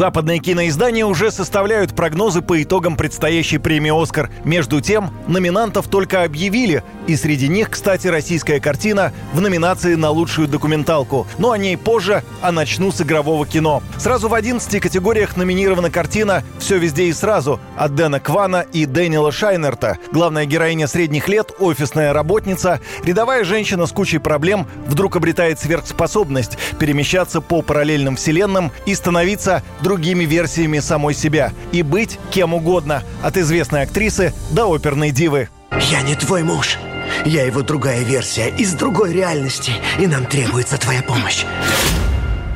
Западные киноиздания уже составляют прогнозы по итогам предстоящей премии «Оскар». Между тем, номинантов только объявили, и среди них, кстати, российская картина в номинации на лучшую документалку. Но о ней позже, а начну с игрового кино. Сразу в 11 категориях номинирована картина «Все везде и сразу» от Дэна Квана и Дэниела Шайнерта. Главная героиня средних лет, офисная работница, рядовая женщина с кучей проблем вдруг обретает сверхспособность перемещаться по параллельным вселенным и становиться другими версиями самой себя и быть кем угодно, от известной актрисы до оперной дивы. Я не твой муж. Я его другая версия из другой реальности, и нам требуется твоя помощь.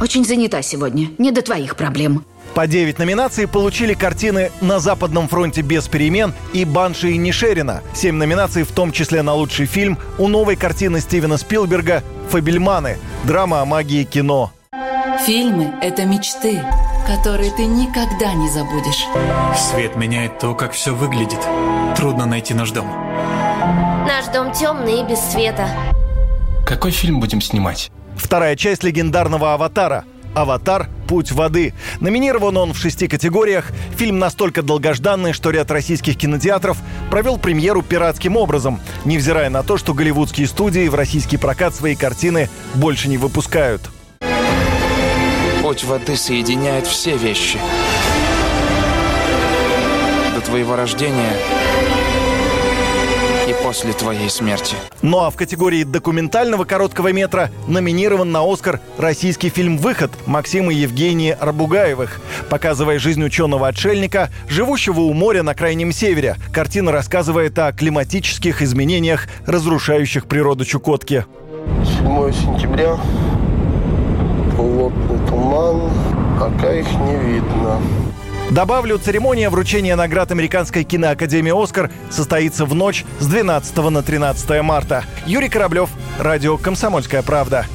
Очень занята сегодня. Не до твоих проблем. По 9 номинаций получили картины «На Западном фронте без перемен» и «Банши и Нишерина». 7 номинаций, в том числе на лучший фильм, у новой картины Стивена Спилберга «Фабельманы» – драма о магии кино. Фильмы – это мечты, которые ты никогда не забудешь. Свет меняет то, как все выглядит. Трудно найти наш дом. Наш дом темный и без света. Какой фильм будем снимать? Вторая часть легендарного «Аватара». «Аватар. Путь воды». Номинирован он в шести категориях. Фильм настолько долгожданный, что ряд российских кинотеатров провел премьеру пиратским образом, невзирая на то, что голливудские студии в российский прокат свои картины больше не выпускают. Путь воды соединяет все вещи. До твоего рождения и после твоей смерти. Ну а в категории документального короткого метра номинирован на «Оскар» российский фильм «Выход» Максима и Евгении Арбугаевых, показывая жизнь ученого-отшельника, живущего у моря на Крайнем Севере. Картина рассказывает о климатических изменениях, разрушающих природу Чукотки. 7 сентября. Плотный туман. Пока их не видно. Добавлю, церемония вручения наград Американской киноакадемии «Оскар» состоится в ночь с 12 на 13 марта. Юрий Кораблев, радио «Комсомольская правда».